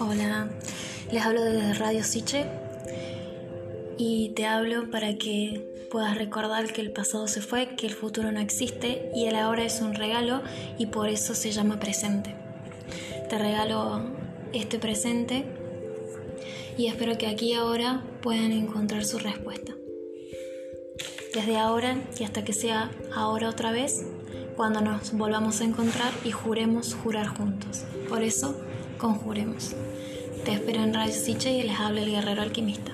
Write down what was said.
Hola, les hablo desde Radio Siche y te hablo para que puedas recordar que el pasado se fue, que el futuro no existe y el ahora es un regalo y por eso se llama presente. Te regalo este presente y espero que aquí ahora puedan encontrar su respuesta. Desde ahora y hasta que sea ahora otra vez, cuando nos volvamos a encontrar y juremos jurar juntos. Por eso, conjuremos. Te espero en Radio Siche y les habla el guerrero alquimista.